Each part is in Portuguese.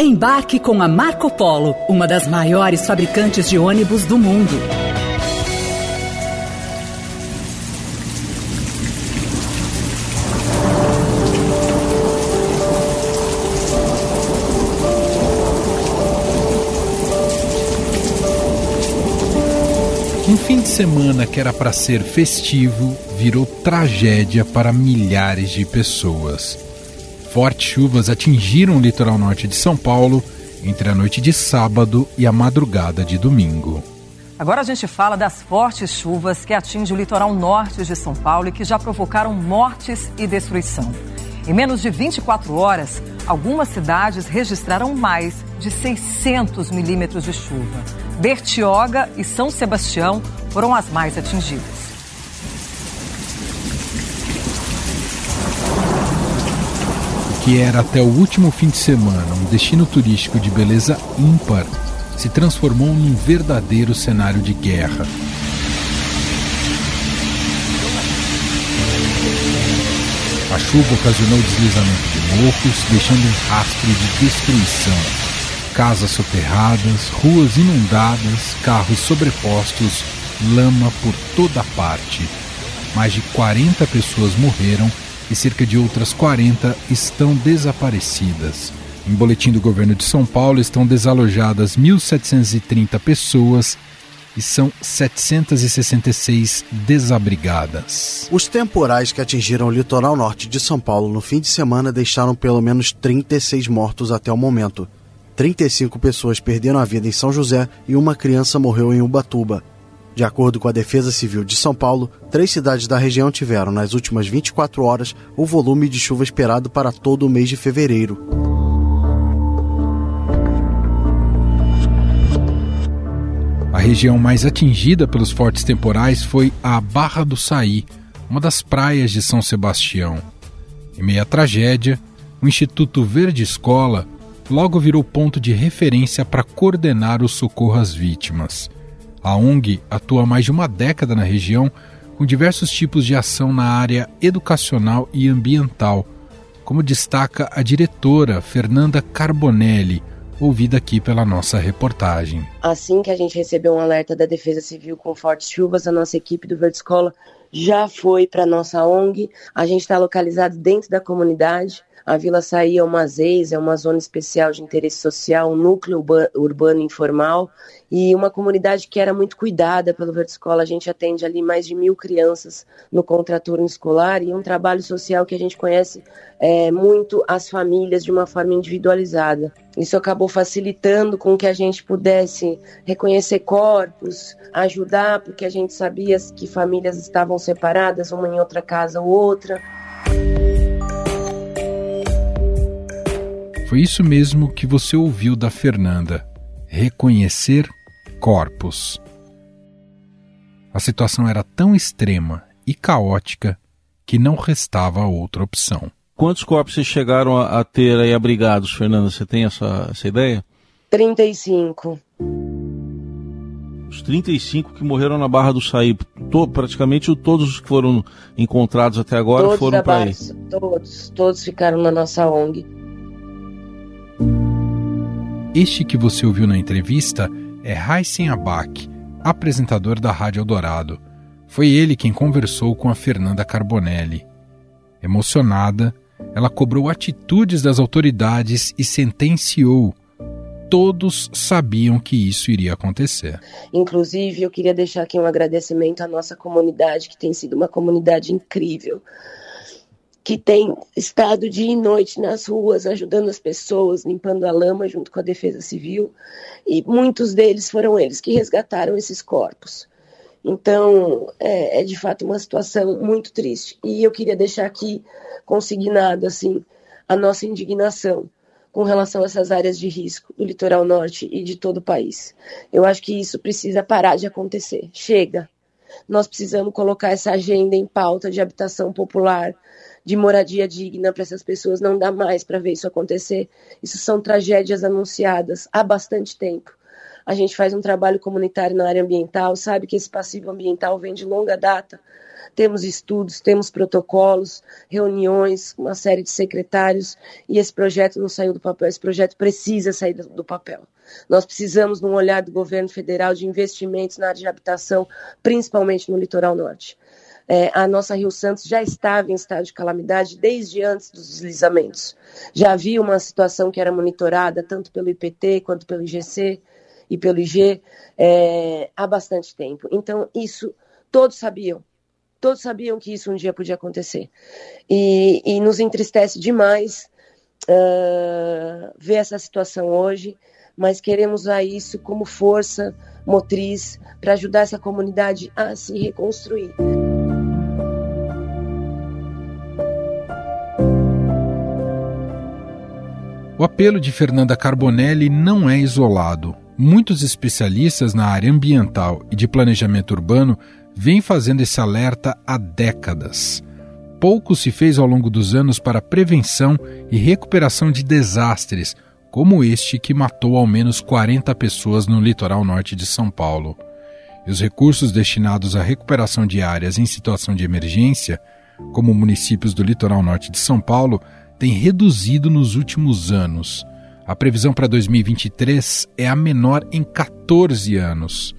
Embarque com a Marco Polo, uma das maiores fabricantes de ônibus do mundo. Um fim de semana que era para ser festivo virou tragédia para milhares de pessoas. Fortes chuvas atingiram o litoral norte de São Paulo entre a noite de sábado e a madrugada de domingo. Agora a gente fala das fortes chuvas que atingem o litoral norte de São Paulo e que já provocaram mortes e destruição. Em menos de 24 horas, algumas cidades registraram mais de 600 milímetros de chuva. Bertioga e São Sebastião foram as mais atingidas. Que era até o último fim de semana um destino turístico de beleza ímpar se transformou num verdadeiro cenário de guerra. A chuva ocasionou deslizamento de morros, deixando um rastro de destruição. Casas soterradas, ruas inundadas, carros sobrepostos, lama por toda parte. Mais de 40 pessoas morreram e cerca de outras 40 estão desaparecidas. Em boletim do governo de São Paulo estão desalojadas 1.730 pessoas e são 766 desabrigadas. Os temporais que atingiram o litoral norte de São Paulo no fim de semana deixaram pelo menos 36 mortos até o momento. 35 pessoas perderam a vida em São José e uma criança morreu em Ubatuba. De acordo com a Defesa Civil de São Paulo, três cidades da região tiveram, nas últimas 24 horas, o volume de chuva esperado para todo o mês de fevereiro. A região mais atingida pelos fortes temporais foi a Barra do Saí, uma das praias de São Sebastião. Em meio à tragédia, o Instituto Verde Escola logo virou ponto de referência para coordenar o socorro às vítimas. A ONG atua há mais de uma década na região com diversos tipos de ação na área educacional e ambiental, como destaca a diretora Fernanda Carbonelli, ouvida aqui pela nossa reportagem. Assim que a gente recebeu um alerta da Defesa Civil com fortes chuvas, a nossa equipe do Verde Escola já foi para nossa ONG. A gente está localizado dentro da comunidade. A Vila Saí é uma ZEIS, é uma zona especial de interesse social, um núcleo urbano informal e uma comunidade que era muito cuidada pelo Verde Escola. A gente atende ali mais de mil crianças no contraturno escolar e um trabalho social que a gente conhece é, muito as famílias de uma forma individualizada. Isso acabou facilitando com que a gente pudesse reconhecer corpos, ajudar, porque a gente sabia que famílias estavam separadas, uma em outra casa ou outra. Foi isso mesmo que você ouviu da Fernanda. Reconhecer corpos. A situação era tão extrema e caótica que não restava outra opção. Quantos corpos vocês chegaram a, ter aí abrigados, Fernanda? Você tem essa, essa ideia? 35. Os 35 que morreram na Barra do Saí, to, praticamente todos os que foram encontrados até agora todos foram para aí. Todos, todos ficaram na nossa ONG. Este que você ouviu na entrevista é Heisen Abak, apresentador da Rádio Eldorado. Foi ele quem conversou com a Fernanda Carbonelli. Emocionada, ela cobrou atitudes das autoridades e sentenciou. Todos sabiam que isso iria acontecer. Inclusive, eu queria deixar aqui um agradecimento à nossa comunidade, que tem sido uma comunidade incrível que tem estado dia e noite nas ruas, ajudando as pessoas, limpando a lama junto com a Defesa Civil, e muitos deles foram eles que resgataram esses corpos. Então, é, é de fato uma situação muito triste. E eu queria deixar aqui consignado assim a nossa indignação com relação a essas áreas de risco do litoral norte e de todo o país. Eu acho que isso precisa parar de acontecer. Chega. Nós precisamos colocar essa agenda em pauta de habitação popular, de moradia digna para essas pessoas. Não dá mais para ver isso acontecer. Isso são tragédias anunciadas há bastante tempo. a gente faz um trabalho comunitário na área ambiental, sabe que esse passivo ambiental vem de longa data. Temos estudos, temos protocolos, reuniões, uma série de secretários, e esse projeto não saiu do papel, esse projeto precisa sair do papel. Nós precisamos de um olhar do governo federal de investimentos na área de habitação, principalmente no litoral norte. É, a nossa Rio Santos já estava em estado de calamidade desde antes dos deslizamentos. Já havia uma situação que era monitorada tanto pelo IPT quanto pelo IGC e pelo IG é, há bastante tempo. Então, isso todos sabiam. Todos sabiam que isso um dia podia acontecer. E, e nos entristece demais uh, ver essa situação hoje, mas queremos usar isso como força motriz para ajudar essa comunidade a se reconstruir. Apelo de Fernanda Carbonelli não é isolado. Muitos especialistas na área ambiental e de planejamento urbano vêm fazendo esse alerta há décadas. Pouco se fez ao longo dos anos para prevenção e recuperação de desastres, como este que matou ao menos 40 pessoas no litoral norte de São Paulo. E os recursos destinados à recuperação de áreas em situação de emergência, como municípios do litoral norte de São Paulo, têm reduzido nos últimos anos. A previsão para 2023 é a menor em 14 anos.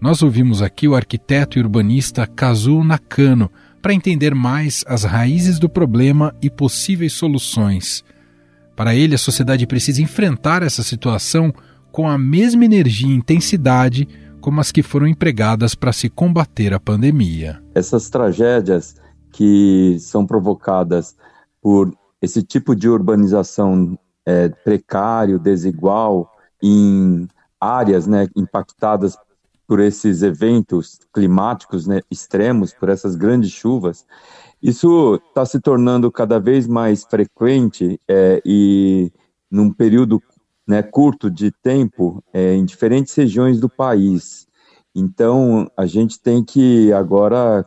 Nós ouvimos aqui o arquiteto e urbanista Kazuo Nakano para entender mais as raízes do problema e possíveis soluções. Para ele, a sociedade precisa enfrentar essa situação com a mesma energia e intensidade como as que foram empregadas para se combater a pandemia. Essas tragédias que são provocadas por esse tipo de urbanização é, precário, desigual, em áreas né, impactadas por esses eventos climáticos né, extremos, por essas grandes chuvas, isso está se tornando cada vez mais frequente é, e num período né, curto de tempo é, em diferentes regiões do país. Então, a gente tem que agora,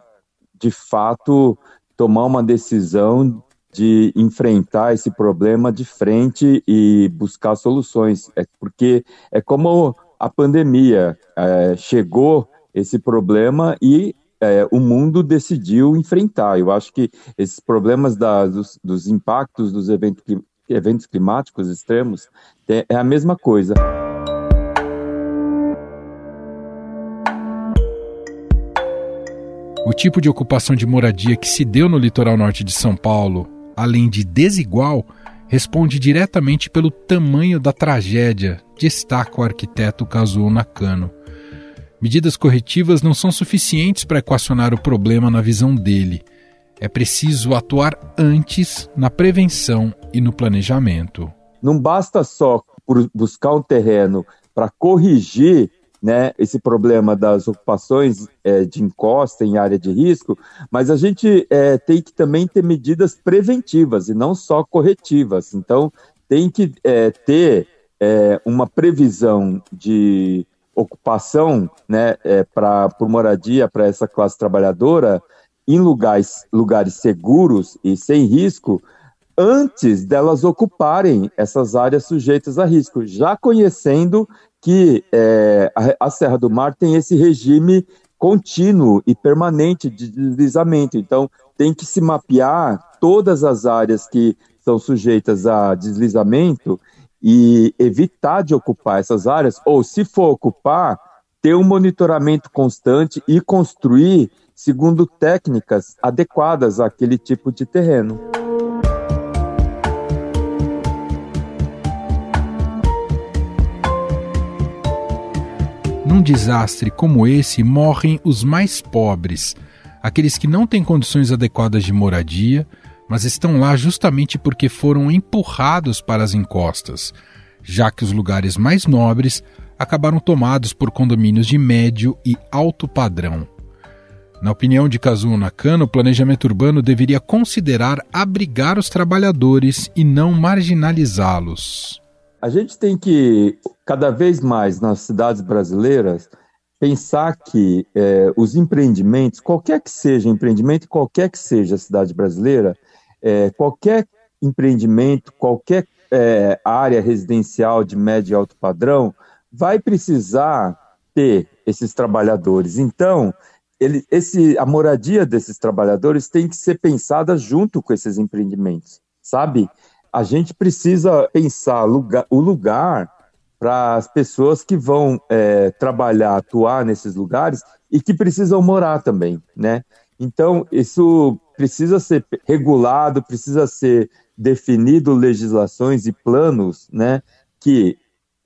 de fato, tomar uma decisão de enfrentar esse problema de frente e buscar soluções. É porque é como a pandemia é, chegou esse problema e é, o mundo decidiu enfrentar. Eu acho que esses problemas da, dos, dos, impactos dos eventos, eventos climáticos extremos é, é a mesma coisa. O tipo de ocupação de moradia que se deu no litoral norte de São Paulo além de desigual, responde diretamente pelo tamanho da tragédia, destaca o arquiteto Kazuo Nakano. Medidas corretivas não são suficientes para equacionar o problema na visão dele. É preciso atuar antes na prevenção e no planejamento. Não basta só buscar um terreno para corrigir né, esse problema das ocupações é, de encosta em área de risco, mas a gente é, tem que também ter medidas preventivas e não só corretivas. Então, tem que é, ter é, uma previsão de ocupação né, é, pra, por moradia para essa classe trabalhadora em lugares, lugares seguros e sem risco, antes delas ocuparem essas áreas sujeitas a risco, já conhecendo que é, a, a, Serra do Mar tem esse regime contínuo e permanente de deslizamento. Então, tem que se mapear todas as áreas que são sujeitas a deslizamento e evitar de ocupar essas áreas, ou se for ocupar, ter um monitoramento constante e construir segundo técnicas adequadas àquele tipo de terreno. Desastre como esse, morrem os mais pobres, aqueles que não têm condições adequadas de moradia, mas estão lá justamente porque foram empurrados para as encostas, já que os lugares mais nobres acabaram tomados por condomínios de médio e alto padrão. Na opinião de Kazuo Nakano, o planejamento urbano deveria considerar abrigar os trabalhadores e não marginalizá-los. A gente tem que, cada vez mais nas cidades brasileiras, pensar que é, os empreendimentos, qualquer que seja empreendimento, qualquer que seja a cidade brasileira, é, qualquer empreendimento, qualquer é, área residencial de médio e alto padrão, vai precisar ter esses trabalhadores. Então, ele, esse, a moradia desses trabalhadores tem que ser pensada junto com esses empreendimentos, sabe? A gente precisa pensar lugar, o lugar para as pessoas que vão é, trabalhar, atuar nesses lugares e que precisam morar também, né? Então, isso precisa ser regulado, precisa ser definido legislações e planos, né, que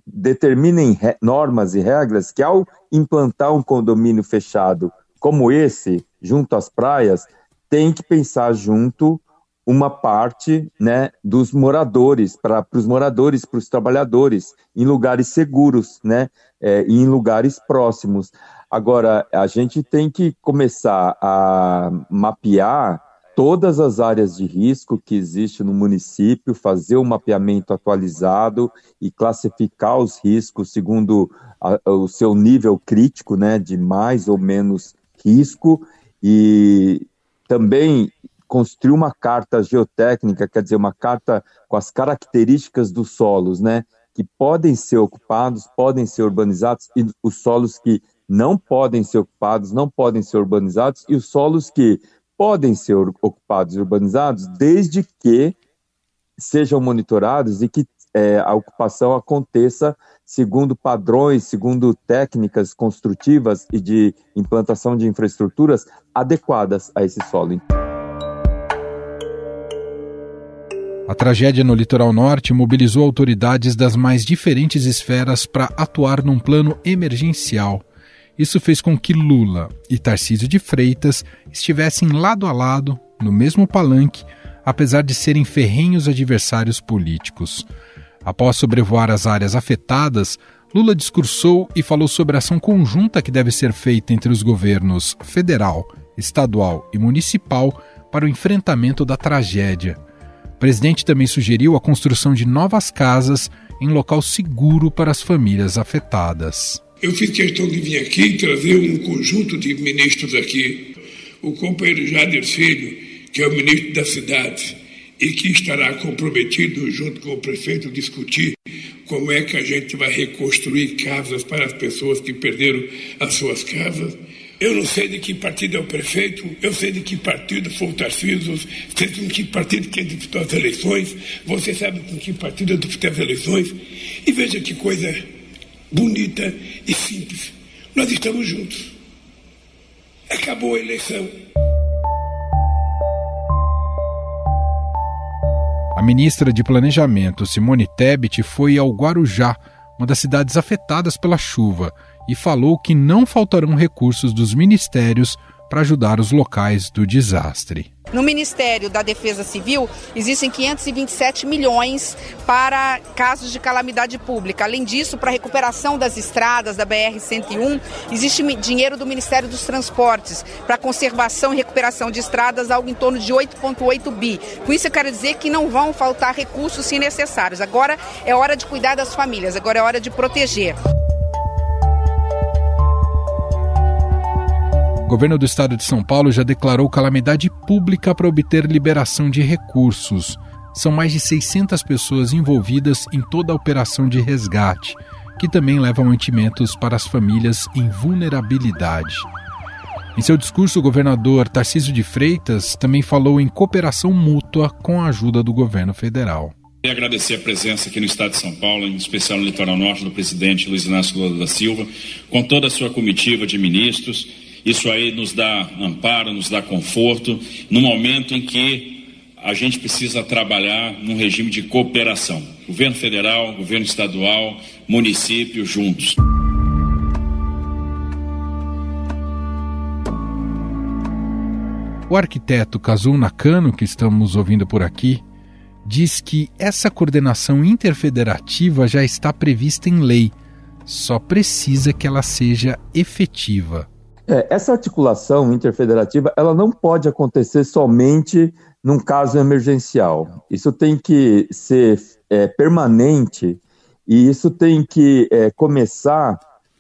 determinem normas e regras que ao implantar um condomínio fechado como esse, junto às praias, tem que pensar junto uma parte né, dos moradores, para os moradores, para os trabalhadores, em lugares seguros, né, é, em lugares próximos. Agora, a gente tem que começar a mapear todas as áreas de risco que existe no município, fazer um mapeamento atualizado e classificar os riscos segundo a, o seu nível crítico, né, de mais ou menos risco, e também construir uma carta geotécnica, quer dizer, uma carta com as características dos solos, né, que podem ser ocupados, podem ser urbanizados, e os solos que não podem ser ocupados, não podem ser urbanizados, e os solos que podem ser ocupados e urbanizados desde que sejam monitorados e que é, a ocupação aconteça segundo padrões, segundo técnicas construtivas e de implantação de infraestruturas adequadas a esse solo. A tragédia no litoral norte mobilizou autoridades das mais diferentes esferas para atuar num plano emergencial isso fez com que Lula e Tarcísio de Freitas estivessem lado a lado, no mesmo palanque, apesar de serem ferrenhos adversários políticos. Após sobrevoar as áreas afetadas, Lula discursou e falou sobre a ação conjunta que deve ser feita entre os governos federal, estadual e municipal para o enfrentamento da tragédia. O presidente também sugeriu a construção de novas casas em local seguro para as famílias afetadas. Eu fiz questão de vir aqui trazer um conjunto de ministros aqui. O companheiro Jader Filho, que é o ministro da cidade, e que estará comprometido junto com o prefeito discutir como é que a gente vai reconstruir casas para as pessoas que perderam as suas casas. Eu não sei de que partido é o prefeito, eu sei de que partido foi o Tarcísio, sei de que partido quem disputou as eleições, você sabe com que partido eu disputei as eleições. E veja que coisa bonita e simples. Nós estamos juntos. Acabou a eleição. A ministra de Planejamento, Simone Tebet, foi ao Guarujá, uma das cidades afetadas pela chuva, e falou que não faltarão recursos dos ministérios para ajudar os locais do desastre. No Ministério da Defesa Civil, existem 527 milhões para casos de calamidade pública. Além disso, para a recuperação das estradas da BR-101, existe dinheiro do Ministério dos Transportes para conservação e recuperação de estradas, algo em torno de 8,8 bi. Com isso, eu quero dizer que não vão faltar recursos se necessários. Agora é hora de cuidar das famílias, agora é hora de proteger. O governo do estado de São Paulo já declarou calamidade pública para obter liberação de recursos. São mais de 600 pessoas envolvidas em toda a operação de resgate, que também leva mantimentos para as famílias em vulnerabilidade. Em seu discurso, o governador Tarcísio de Freitas também falou em cooperação mútua com a ajuda do governo federal. Queria agradecer a presença aqui no estado de São Paulo, em especial no litoral norte, do presidente Luiz Inácio Lula da Silva, com toda a sua comitiva de ministros isso aí nos dá amparo, nos dá conforto, no momento em que a gente precisa trabalhar num regime de cooperação. Governo federal, governo estadual, município juntos. O arquiteto Kazuo Nakano, que estamos ouvindo por aqui, diz que essa coordenação interfederativa já está prevista em lei, só precisa que ela seja efetiva. É, essa articulação interfederativa ela não pode acontecer somente num caso emergencial. Isso tem que ser é, permanente e isso tem que é, começar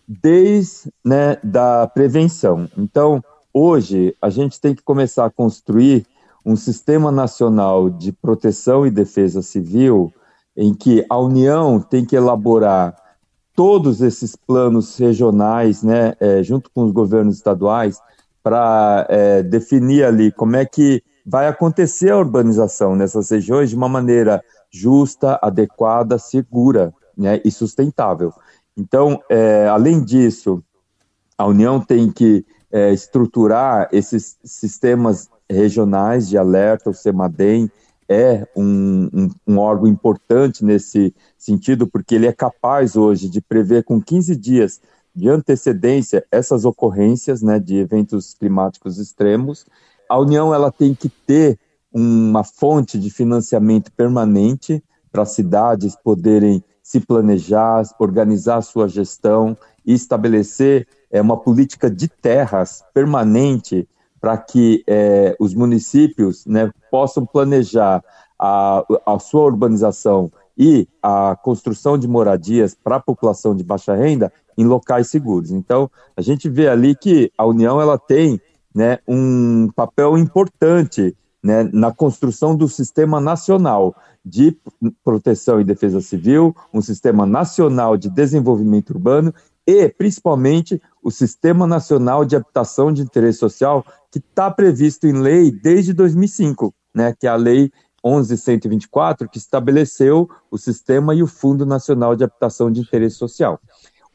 desde né, da prevenção. Então, hoje a gente tem que começar a construir um sistema nacional de proteção e defesa civil em que a União tem que elaborar todos esses planos regionais, né, é, junto com os governos estaduais, para é, definir ali como é que vai acontecer a urbanização nessas regiões de uma maneira justa, adequada, segura né, e sustentável. Então, é, além disso, a União tem que é, estruturar esses sistemas regionais de alerta, o CEMADEM é um, um, um, órgão importante nesse sentido, porque ele é capaz hoje de prever com 15 dias de antecedência essas ocorrências né, de eventos climáticos extremos. A União ela tem que ter uma fonte de financiamento permanente para as cidades poderem se planejar, organizar sua gestão e estabelecer é, uma política de terras permanente para que é, os municípios né, possam planejar a, a sua urbanização e a construção de moradias para a população de baixa renda em locais seguros. Então, a gente vê ali que a União ela tem né, um papel importante né, na construção do sistema nacional de proteção e defesa civil, um sistema nacional de desenvolvimento urbano e, principalmente, o Sistema Nacional de Habitação de Interesse Social, que está previsto em lei desde 2005, né, que é a Lei 11.124, que estabeleceu o Sistema e o Fundo Nacional de Habitação de Interesse Social.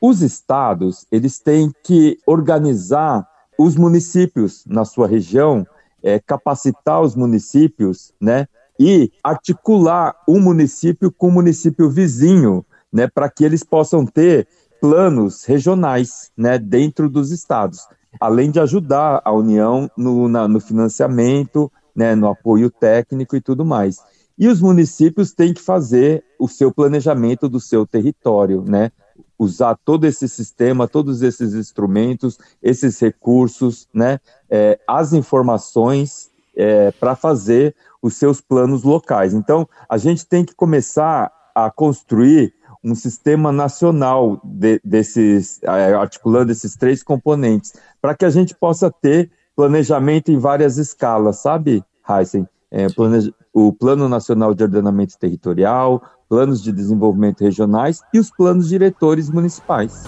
Os estados, eles têm que organizar os municípios na sua região, é, capacitar os municípios, né, e articular um município com o um município vizinho, né, para que eles possam ter planos regionais né, dentro dos estados, além de ajudar a União no, na, no financiamento, né, no apoio técnico e tudo mais. E os municípios têm que fazer o seu planejamento do seu território, né? Usar todo esse sistema, todos esses instrumentos, esses recursos, né? É, as informações é, para fazer os seus planos locais. Então, a gente tem que começar a construir um sistema nacional de, desses, é, articulando esses três componentes, para que a gente possa ter planejamento em várias escalas, sabe, Heisen? É, planeja, o Plano Nacional de Ordenamento Territorial, planos de desenvolvimento regionais e os planos diretores municipais.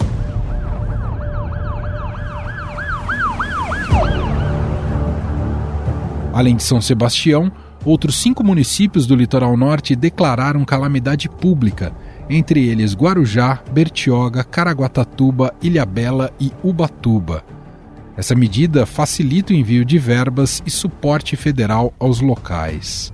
Além de São Sebastião, outros cinco municípios do litoral norte declararam calamidade pública entre eles Guarujá, Bertioga, Caraguatatuba, Ilhabela e Ubatuba. Essa medida facilita o envio de verbas e suporte federal aos locais.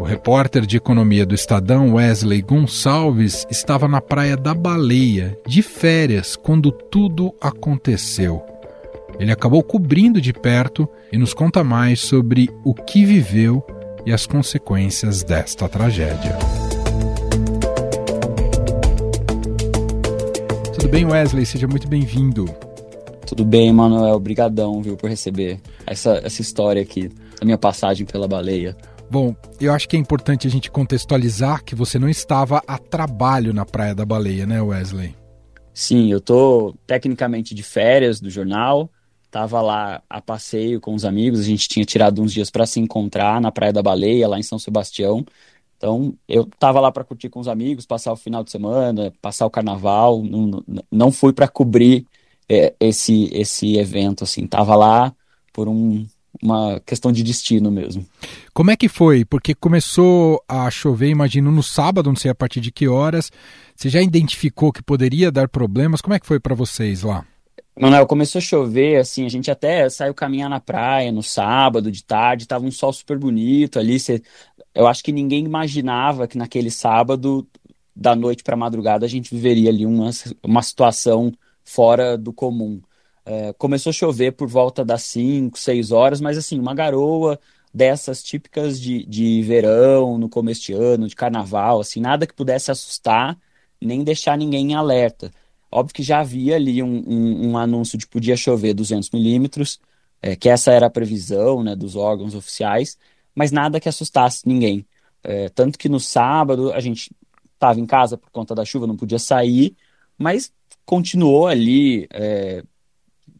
O repórter de economia do Estadão, Wesley Gonçalves, estava na Praia da Baleia, de férias, quando tudo aconteceu. Ele acabou cobrindo de perto e nos conta mais sobre o que viveu e as consequências desta tragédia. Tudo bem, Wesley? Seja muito bem-vindo. Tudo bem, Manuel. Obrigadão, viu, por receber essa, essa história aqui, a minha passagem pela baleia. Bom, eu acho que é importante a gente contextualizar que você não estava a trabalho na Praia da Baleia, né, Wesley? Sim, eu tô tecnicamente de férias do jornal, Tava lá a passeio com os amigos, a gente tinha tirado uns dias para se encontrar na Praia da Baleia, lá em São Sebastião. Então, eu tava lá para curtir com os amigos, passar o final de semana, passar o carnaval. Não, não fui para cobrir é, esse, esse evento, assim. Tava lá por um, uma questão de destino mesmo. Como é que foi? Porque começou a chover, imagino, no sábado, não sei a partir de que horas. Você já identificou que poderia dar problemas? Como é que foi para vocês lá? Manuel, começou a chover, assim, a gente até saiu caminhar na praia no sábado, de tarde, tava um sol super bonito ali. Cê, eu acho que ninguém imaginava que naquele sábado, da noite para madrugada, a gente viveria ali uma, uma situação fora do comum. É, começou a chover por volta das 5, 6 horas, mas assim, uma garoa dessas típicas de, de verão, no começo de ano, de carnaval, assim, nada que pudesse assustar, nem deixar ninguém em alerta. Óbvio que já havia ali um, um, um anúncio de podia chover 200 milímetros, é, que essa era a previsão né, dos órgãos oficiais, mas nada que assustasse ninguém. É, tanto que no sábado a gente estava em casa por conta da chuva, não podia sair, mas continuou ali é,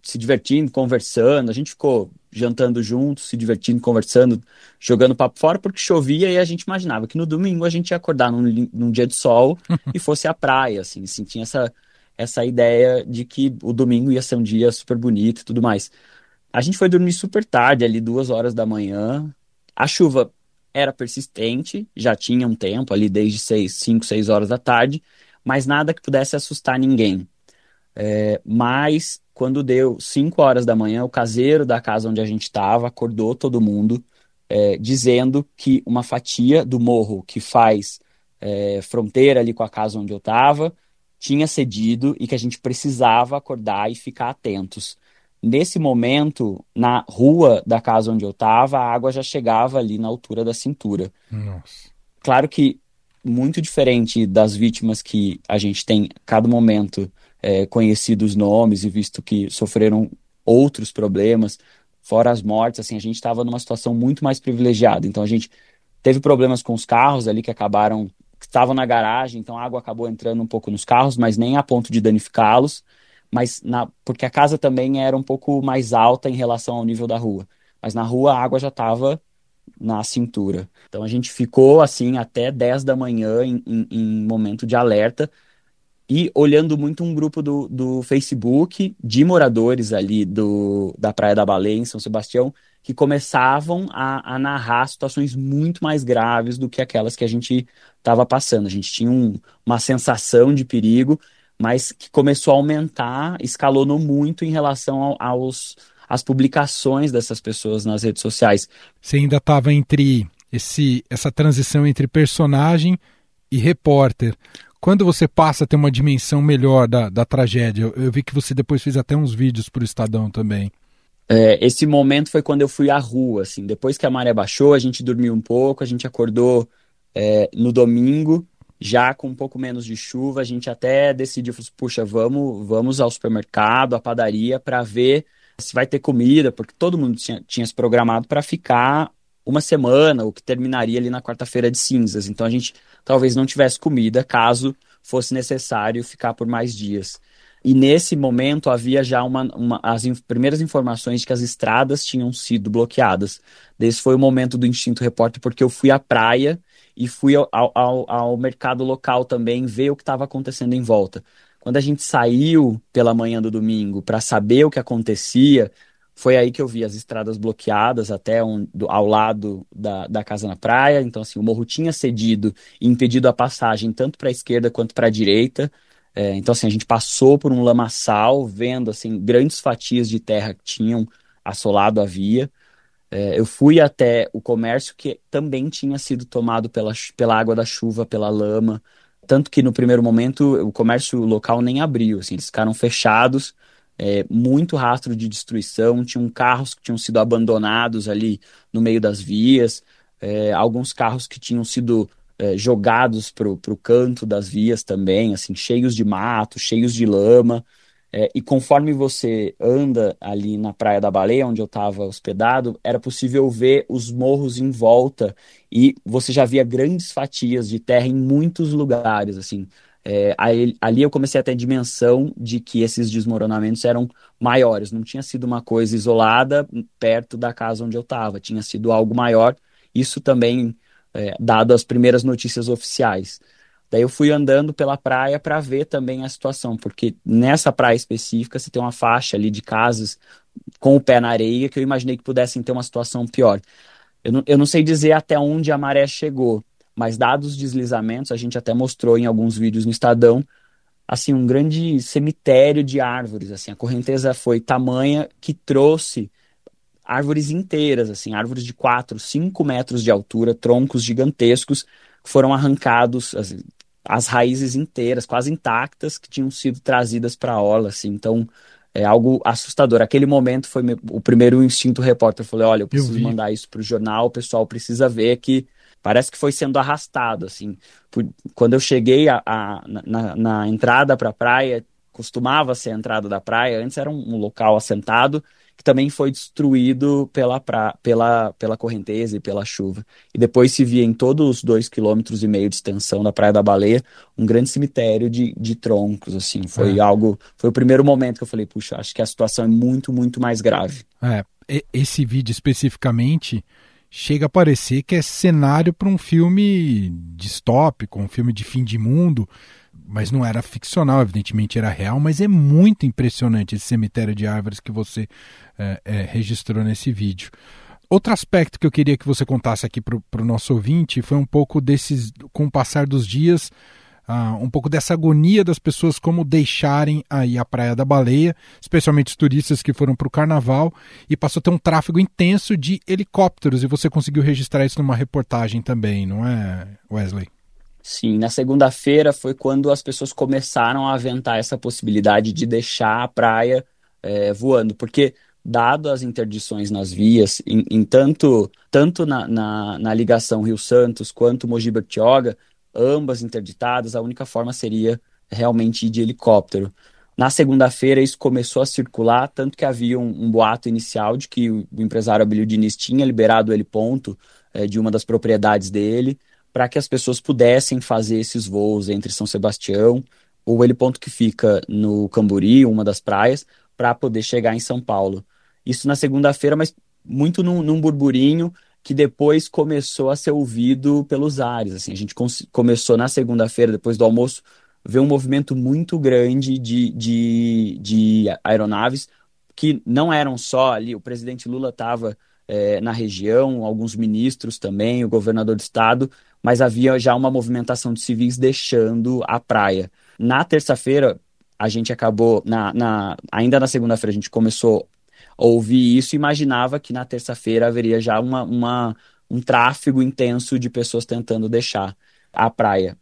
se divertindo, conversando. A gente ficou jantando juntos, se divertindo, conversando, jogando papo fora, porque chovia e a gente imaginava que no domingo a gente ia acordar num, num dia de sol e fosse à praia, assim, assim, tinha essa, essa ideia de que o domingo ia ser um dia super bonito e tudo mais. A gente foi dormir super tarde, ali duas horas da manhã. A chuva era persistente, já tinha um tempo ali desde seis, cinco, seis horas da tarde, mas nada que pudesse assustar ninguém. É, mas quando deu 5 horas da manhã, o caseiro da casa onde a gente estava acordou todo mundo, é, dizendo que uma fatia do morro que faz é, fronteira ali com a casa onde eu estava tinha cedido e que a gente precisava acordar e ficar atentos. Nesse momento, na rua da casa onde eu estava, a água já chegava ali na altura da cintura. Nossa. Claro que muito diferente das vítimas que a gente tem cada momento é, conhecido os nomes e visto que sofreram outros problemas, fora as mortes, assim, a gente estava numa situação muito mais privilegiada. Então a gente teve problemas com os carros ali que acabaram, estavam na garagem, então a água acabou entrando um pouco nos carros, mas nem a ponto de danificá-los, mas na, porque a casa também era um pouco mais alta em relação ao nível da rua. Mas na rua a água já estava na cintura. Então a gente ficou assim até 10 da manhã em, em, em momento de alerta, e olhando muito um grupo do, do Facebook de moradores ali do, da Praia da Baleia, em São Sebastião, que começavam a, a narrar situações muito mais graves do que aquelas que a gente estava passando. A gente tinha um, uma sensação de perigo, mas que começou a aumentar, escalonou muito em relação ao, aos as publicações dessas pessoas nas redes sociais. Você ainda estava entre esse, essa transição entre personagem e repórter quando você passa a ter uma dimensão melhor da, da tragédia? Eu, eu vi que você depois fez até uns vídeos para o Estadão também. É, esse momento foi quando eu fui à rua, assim, depois que a maré baixou, a gente dormiu um pouco, a gente acordou é, no domingo, já com um pouco menos de chuva, a gente até decidiu, assim, puxa, vamos, vamos ao supermercado, à padaria, para ver se vai ter comida, porque todo mundo tinha, tinha se programado para ficar uma semana, o que terminaria ali na quarta-feira de cinzas. Então a gente talvez não tivesse comida caso fosse necessário ficar por mais dias. E nesse momento havia já uma, uma, as in, primeiras informações de que as estradas tinham sido bloqueadas. Esse foi o momento do Instinto Repórter, porque eu fui à praia e fui ao, ao, ao mercado local também ver o que estava acontecendo em volta. Quando a gente saiu pela manhã do domingo para saber o que acontecia, foi aí que eu vi as estradas bloqueadas até um, do, ao lado da, da casa na praia. Então, assim, o morro tinha cedido e impedido a passagem tanto para a esquerda quanto para a direita. É, então, assim, a gente passou por um lamaçal, vendo, assim, grandes fatias de terra que tinham assolado a via. É, eu fui até o comércio que também tinha sido tomado pela, pela água da chuva, pela lama. Tanto que no primeiro momento o comércio local nem abriu, assim, eles ficaram fechados é, muito rastro de destruição, tinham carros que tinham sido abandonados ali no meio das vias, é, alguns carros que tinham sido é, jogados para o canto das vias também, assim, cheios de mato, cheios de lama. É, e conforme você anda ali na Praia da Baleia, onde eu estava hospedado, era possível ver os morros em volta e você já via grandes fatias de terra em muitos lugares, assim, é, aí, ali eu comecei a ter a dimensão de que esses desmoronamentos eram maiores, não tinha sido uma coisa isolada perto da casa onde eu estava, tinha sido algo maior, isso também é, dado as primeiras notícias oficiais. Daí eu fui andando pela praia para ver também a situação, porque nessa praia específica você tem uma faixa ali de casas com o pé na areia que eu imaginei que pudessem ter uma situação pior. Eu não, eu não sei dizer até onde a maré chegou, mas dados os deslizamentos, a gente até mostrou em alguns vídeos no Estadão, assim, um grande cemitério de árvores, assim, a correnteza foi tamanha que trouxe árvores inteiras, assim, árvores de 4, 5 metros de altura, troncos gigantescos, que foram arrancados, as, as raízes inteiras, quase intactas, que tinham sido trazidas para a orla, assim, então é algo assustador. Aquele momento foi o primeiro instinto repórter, eu falei, olha, eu preciso eu mandar isso para o jornal, o pessoal precisa ver que parece que foi sendo arrastado, assim. Quando eu cheguei a, a na, na, entrada para a praia, costumava ser a entrada da praia, antes era um, um, local assentado, que também foi destruído pela, pra, pela, pela correnteza e pela chuva. E depois se via em todos os dois quilômetros e meio de extensão da Praia da Baleia um grande cemitério de, de troncos, assim. Foi é. algo, foi o primeiro momento que eu falei, puxa, acho que a situação é muito, muito mais grave. É, esse vídeo especificamente chega a parecer que é cenário para um filme distópico, um filme de fim de mundo, mas não era ficcional, evidentemente era real, mas é muito impressionante esse cemitério de árvores que você é, é, registrou nesse vídeo. Outro aspecto que eu queria que você contasse aqui para o nosso ouvinte foi um pouco desses, com o passar dos dias, uh, um pouco dessa agonia das pessoas como deixarem aí a Praia da Baleia, especialmente os turistas que foram para o carnaval, e passou a ter um tráfego intenso de helicópteros, e você conseguiu registrar isso numa reportagem também, não é, Wesley? Sim, na segunda-feira foi quando as pessoas começaram a aventar essa possibilidade de deixar a praia é, voando, porque dado as interdições nas vias, em, em tanto, tanto na, na, na, ligação Rio Santos quanto Mogi Bertioga, ambas interditadas, a única forma seria realmente ir de helicóptero. Na segunda-feira isso começou a circular, tanto que havia um, um boato inicial de que o, empresário Abilio Diniz tinha liberado o heliponto é, de uma das propriedades dele, para que as pessoas pudessem fazer esses voos entre São Sebastião, ou ele ponto que fica no Camburi, uma das praias, para poder chegar em São Paulo. Isso na segunda-feira, mas muito num, num, burburinho que depois começou a ser ouvido pelos ares. Assim, a gente começou na segunda-feira, depois do almoço, ver um movimento muito grande de, de, de aeronaves que não eram só ali. O presidente Lula estava é, na região, alguns ministros também, o governador do estado, mas havia já uma movimentação de civis deixando a praia. Na terça-feira, a gente acabou, na, na ainda na segunda-feira, a gente começou a ouvir isso e imaginava que na terça-feira haveria já uma, uma, um tráfego intenso de pessoas tentando deixar a praia.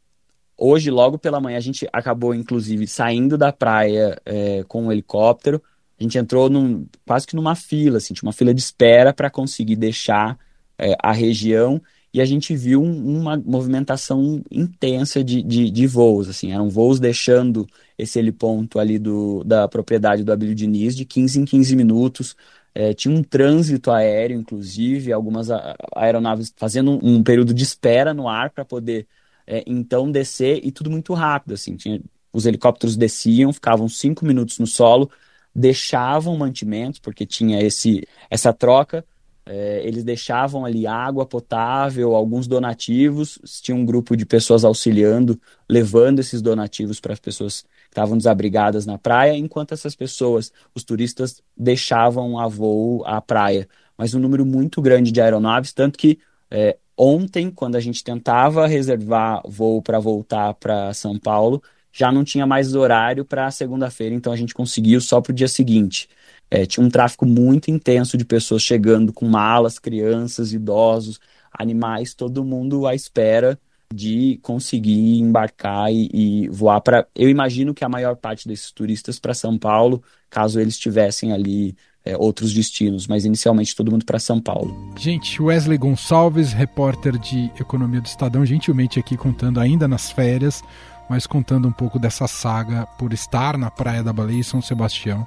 Hoje, logo pela manhã, a gente acabou, inclusive, saindo da praia é, com um helicóptero. A gente entrou num, quase que numa fila, assim, uma fila de espera para conseguir deixar é, a região e a gente viu um, uma movimentação intensa de, de, de, voos, assim, eram voos deixando esse heliponto ali do, da propriedade do Abílio Diniz de 15 em 15 minutos, é, tinha um trânsito aéreo, inclusive, algumas aeronaves fazendo um, período de espera no ar para poder é, então descer, e tudo muito rápido, assim, tinha, os helicópteros desciam, ficavam cinco minutos no solo, deixavam mantimentos, porque tinha esse, essa troca, é, eles deixavam ali água potável, alguns donativos, tinha um grupo de pessoas auxiliando, levando esses donativos para as pessoas estavam desabrigadas na praia, enquanto essas pessoas, os turistas, deixavam a voo à praia. Mas um número muito grande de aeronaves, tanto que é, ontem, quando a gente tentava reservar voo para voltar para São Paulo, já não tinha mais horário para segunda-feira, então a gente conseguiu só para o dia seguinte. É, tinha um tráfico muito intenso de pessoas chegando com malas, crianças, idosos, animais, todo mundo à espera de conseguir embarcar e, e voar para. Eu imagino que a maior parte desses turistas para São Paulo, caso eles tivessem ali é, outros destinos, mas inicialmente todo mundo para São Paulo. Gente, Wesley Gonçalves, repórter de Economia do Estadão, gentilmente aqui contando ainda nas férias, mas contando um pouco dessa saga por estar na Praia da Baleia e São Sebastião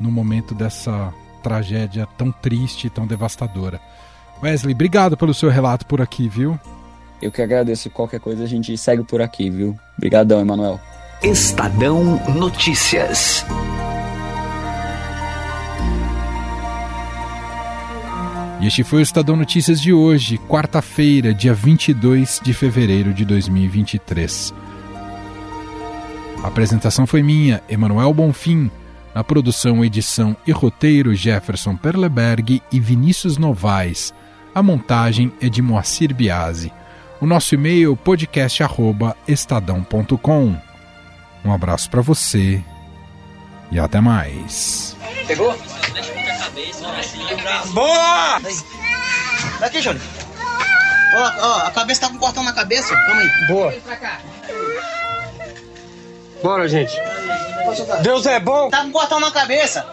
no momento dessa tragédia tão triste, tão devastadora. Wesley, obrigado pelo seu relato por aqui, viu? Eu que agradeço. Qualquer coisa a gente segue por aqui, viu? Obrigadão, Emanuel. Estadão Notícias. E este foi o Estadão Notícias de hoje, quarta-feira, dia 22 de fevereiro de 2023. A apresentação foi minha, Emanuel Bonfim. Na produção, edição e roteiro, Jefferson Perleberg e Vinícius Novaes. A montagem é de Moacir Biasi. O nosso e-mail podcast@estadão.com. Um abraço para você e até mais. Pegou? Boa! Daqui, Júnior. Ó, ó, a cabeça tá com um cortão na cabeça. Calma aí. Boa. Bora, gente. Deus é bom. Tá com um cortão na cabeça.